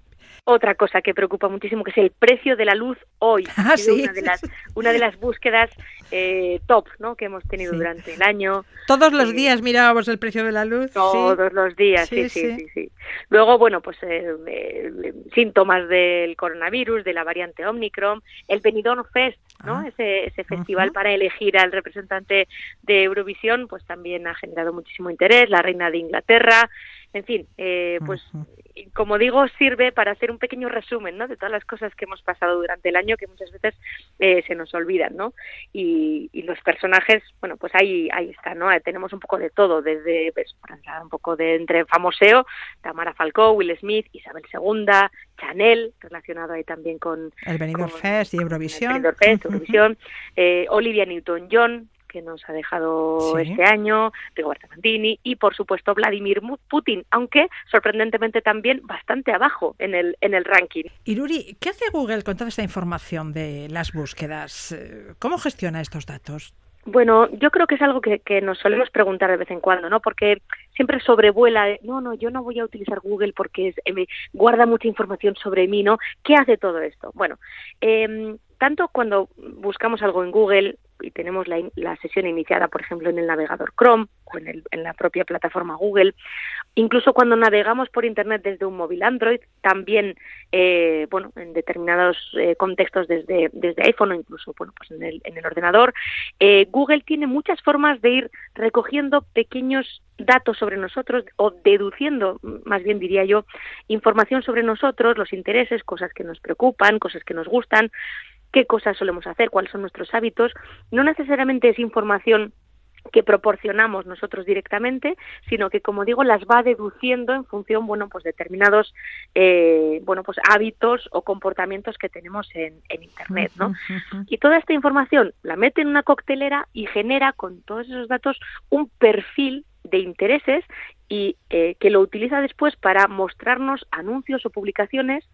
Otra cosa que preocupa muchísimo que es el precio de la luz hoy [laughs] Ah, Ha sido sí. una de las una de las búsquedas eh, top no que hemos tenido Sí. durante el año Todos los Sí. días mirábamos el precio de la luz. sí. todos los días, sí, Sí, sí, sí. sí, sí. Luego, bueno, pues eh, eh, síntomas del coronavirus, de la variante Omicron, el Benidorm Fest, ¿no? Ah. Ese, ese festival para elegir al representante de Eurovisión, pues también ha generado muchísimo interés, la reina de Inglaterra, en fin, eh, pues como digo, sirve para hacer un pequeño resumen, ¿no? De todas las cosas que hemos pasado durante el año que muchas veces eh, se nos olvidan, ¿no? Y, y los personajes, bueno, pues ahí ahí están, ¿no? Eh, tenemos un poco de todo, desde, pues, un poco de entre famoseo, Tamara Falcó, Will Smith, Isabel II, Chanel, relacionado ahí también con El Benidorm con- Fest y el Eurovisión. Benidorm Fest. [laughs] Eurovisión, eh, Olivia Newton-John, que nos ha dejado Sí. este año, Rigoberta Mandini y por supuesto Vladimir Putin, aunque sorprendentemente también bastante abajo en el en el ranking. Iruri, ¿qué hace Google con toda esta información de las búsquedas? Eh, ¿Cómo gestiona estos datos? Bueno, yo creo que es algo que, que nos solemos preguntar de vez en cuando, ¿no? Porque siempre sobrevuela, de, no, no, yo no voy a utilizar Google porque es- eh, me guarda mucha información sobre mí, ¿no? ¿Qué hace todo esto? Bueno, em, tanto cuando buscamos algo en Google y tenemos la, la sesión iniciada, por ejemplo, en el navegador Chrome o en, el- en la propia plataforma Google, incluso cuando navegamos por Internet desde un móvil Android, también, eh, bueno, en determinados eh, contextos desde, desde iPhone o incluso, bueno, pues en el, en el ordenador, eh, Google tiene muchas formas de ir recogiendo pequeños datos sobre nosotros o deduciendo, más bien diría yo, información sobre nosotros, los intereses, cosas que nos preocupan, cosas que nos gustan, qué cosas solemos hacer, cuáles son nuestros hábitos. No necesariamente es información que proporcionamos nosotros directamente, sino que, como digo, las va deduciendo en función, bueno, pues determinados, eh, bueno, pues hábitos o comportamientos que tenemos en, en Internet, ¿no? Y toda esta información la mete en una coctelera y genera con todos esos datos un perfil de intereses y eh, que lo utiliza después para mostrarnos anuncios o publicaciones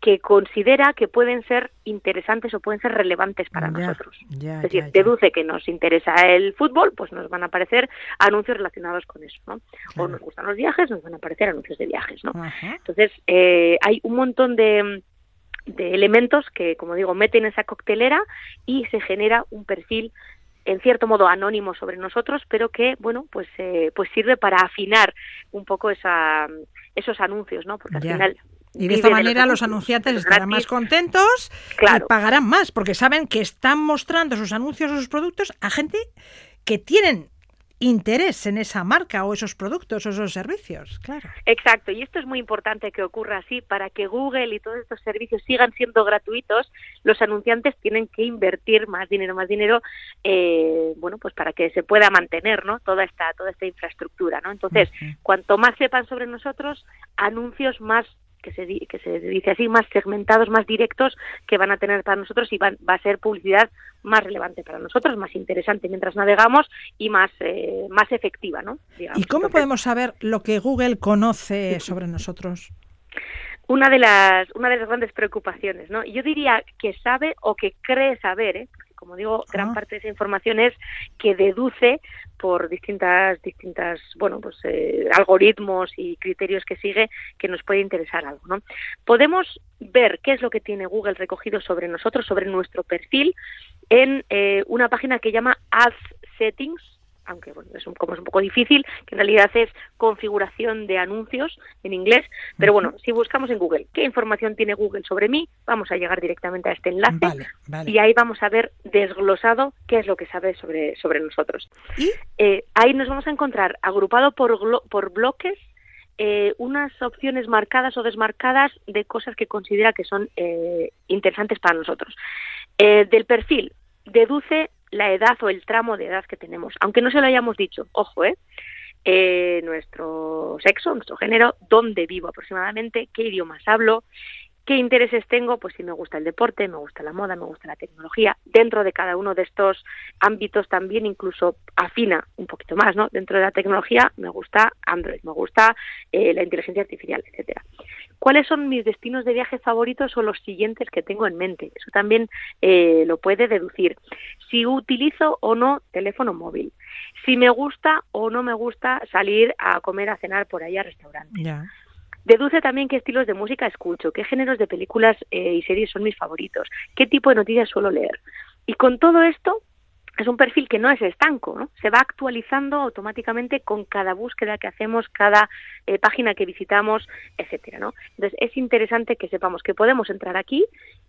que considera que pueden ser interesantes o pueden ser relevantes para Ya, nosotros. ya, Es decir, ya, deduce que nos interesa el fútbol, pues nos van a aparecer anuncios relacionados con eso, ¿no? O nos gustan los viajes, nos van a aparecer anuncios de viajes, ¿no? Ajá. Entonces, eh, hay un montón de, de elementos que, como digo, meten en esa coctelera y se genera un perfil en cierto modo anónimo sobre nosotros, pero que, bueno, pues eh, pues sirve para afinar un poco esa, esos anuncios, ¿no? Porque al Ya. final... Y de esta manera los anunciantes estarán más contentos Claro. y pagarán más, porque saben que están mostrando sus anuncios o sus productos a gente que tienen interés en esa marca o esos productos o esos servicios. Claro. Exacto, y esto es muy importante que ocurra así para que Google y todos estos servicios sigan siendo gratuitos. Los anunciantes tienen que invertir más dinero, más dinero, eh, bueno, pues para que se pueda mantener, ¿no? Toda esta toda esta infraestructura, ¿no? Entonces, cuanto más sepan sobre nosotros, anuncios más que se, que se dice así, más segmentados, más directos que van a tener para nosotros y van- va a ser publicidad más relevante para nosotros, más interesante mientras navegamos y más, eh, más efectiva, ¿no? Digamos. ¿Y cómo Entonces, podemos saber lo que Google conoce sobre nosotros? una de las una de las grandes preocupaciones, ¿no? Yo diría que sabe o que cree saber, ¿eh? Como digo, gran Ah. parte de esa información es que deduce por distintas distintas, bueno, pues eh, algoritmos y criterios que sigue que nos puede interesar algo, ¿no? Podemos ver qué es lo que tiene Google recogido sobre nosotros, sobre nuestro perfil en eh, una página que llama Ads Settings aunque bueno, es un, como es un poco difícil, que en realidad es configuración de anuncios en inglés, pero bueno, si buscamos en Google qué información tiene Google sobre mí, vamos a llegar directamente a este enlace Vale, vale. y ahí vamos a ver desglosado qué es lo que sabe sobre, sobre nosotros. ¿Y? Eh, ahí nos vamos a encontrar agrupado por, por bloques eh, unas opciones marcadas o desmarcadas de cosas que considera que son eh, interesantes para nosotros. Eh, del perfil, deduce la edad o el tramo de edad que tenemos, aunque no se lo hayamos dicho, ojo, ¿eh? eh nuestro sexo, nuestro género, dónde vivo aproximadamente, qué idiomas hablo, ¿Qué intereses tengo? Pues si me gusta el deporte, me gusta la moda, me gusta la tecnología. Dentro de cada uno de estos ámbitos también incluso afina un poquito más, ¿no? Dentro de la tecnología me gusta Android, me gusta eh, la inteligencia artificial, etcétera. ¿Cuáles son mis destinos de viaje favoritos o los siguientes que tengo en mente? Eso también eh, lo puede deducir. Si utilizo o no teléfono móvil. Si me gusta o no me gusta salir a comer, a cenar por ahí a restaurantes. Deduce también qué estilos de música escucho, qué géneros de películas eh, y series son mis favoritos, qué tipo de noticias suelo leer. Y con todo esto, es un perfil que no es estanco, ¿no? se va actualizando automáticamente con cada búsqueda que hacemos, cada eh, página que visitamos, etcétera, ¿no? Entonces es interesante que sepamos que podemos entrar aquí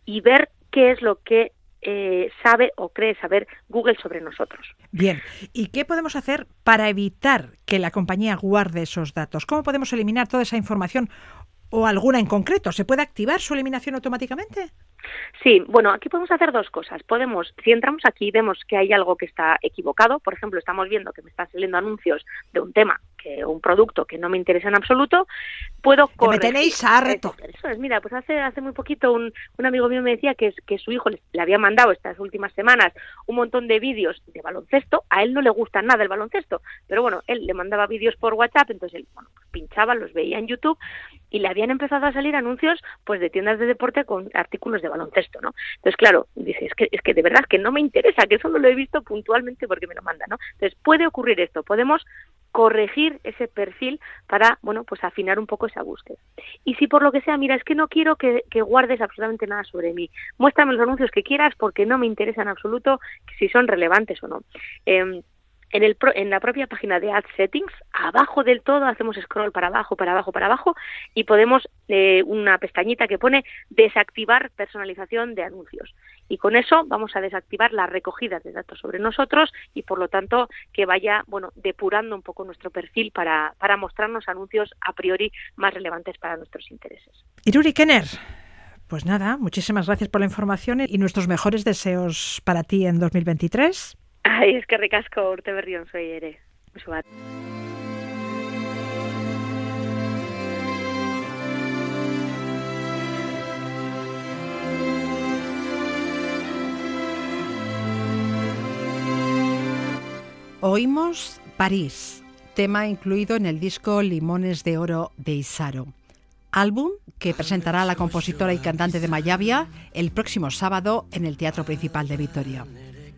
y ver qué es lo que eh, sabe o cree saber Google sobre nosotros. Bien, ¿y qué podemos hacer para evitar que la compañía guarde esos datos? ¿Cómo podemos eliminar toda esa información o alguna en concreto? ¿Se puede activar su eliminación automáticamente? Sí, bueno, aquí podemos hacer dos cosas. Podemos, si entramos aquí y vemos que hay algo que está equivocado, por ejemplo, estamos viendo que me están saliendo anuncios de un tema, que un producto que no me interesa en absoluto, puedo corregir. me tenéis harto. Eso es, mira, pues hace hace muy poquito un, un amigo mío me decía que, que su hijo le, había mandado estas últimas semanas un montón de vídeos de baloncesto. A él no le gusta nada el baloncesto, pero bueno, él le mandaba vídeos por WhatsApp, entonces él bueno, pues pinchaba, los veía en YouTube y le habían empezado a salir anuncios pues de tiendas de deporte con artículos de baloncesto, ¿no? Entonces, claro, dice, es que, es que de verdad que no me interesa, que eso no lo he visto puntualmente porque me lo manda, ¿no? Entonces, puede ocurrir esto, podemos corregir ese perfil para, bueno, pues afinar un poco esa búsqueda. Y si por lo que sea, mira, es que no quiero que, guardes absolutamente nada sobre mí, muéstrame los anuncios que quieras porque no me interesa en absoluto si son relevantes o no. Eh, en, la propia página de Ad Settings, abajo del todo hacemos scroll para abajo, para abajo, para abajo y podemos eh, una pestañita que pone desactivar personalización de anuncios. Y con eso vamos a desactivar la recogida de datos sobre nosotros y por lo tanto que vaya bueno depurando un poco nuestro perfil para, para mostrarnos anuncios a priori más relevantes para nuestros intereses. Iruri Kenner. Pues nada, muchísimas gracias por la información y nuestros mejores deseos para ti en 2023. Ai, eskerrik asko urte berri on zuei ere. Oso bat. Oímos París, tema incluido en el disco Limones de Oro de Isaro, álbum que presentará la compositora y cantante de Mayavia el próximo sábado en el Teatro Principal de Vitoria.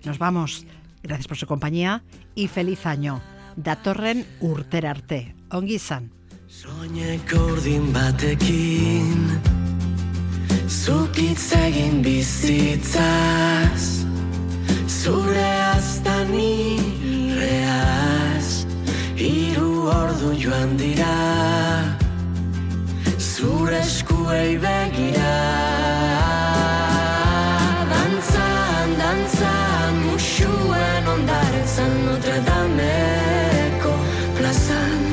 Nos vamos. Gracias por su compañía y feliz año. Datorren urtera arte. Ongi izan. Soineko urdin batekin Zukitz egin bizitzaz Zure aztani reaz Hiru ordu joan dira Zure eskuei begira Dameko plazan.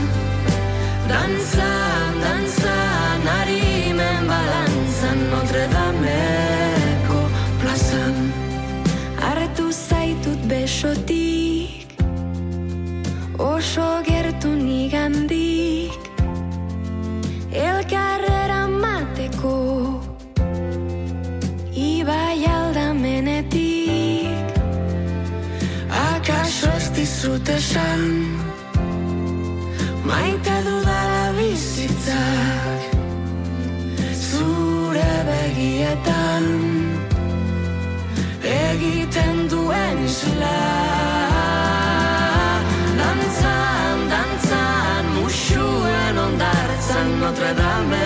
Danzan, danzan, harimen balantzan Notre Dameko plazan. Arretu zaitut besotik Oso dizut esan Maite dudala bizitzak Zure begietan. Egiten duen isla. Dantzan, dantzan, musuen ondartzan Notre Dameko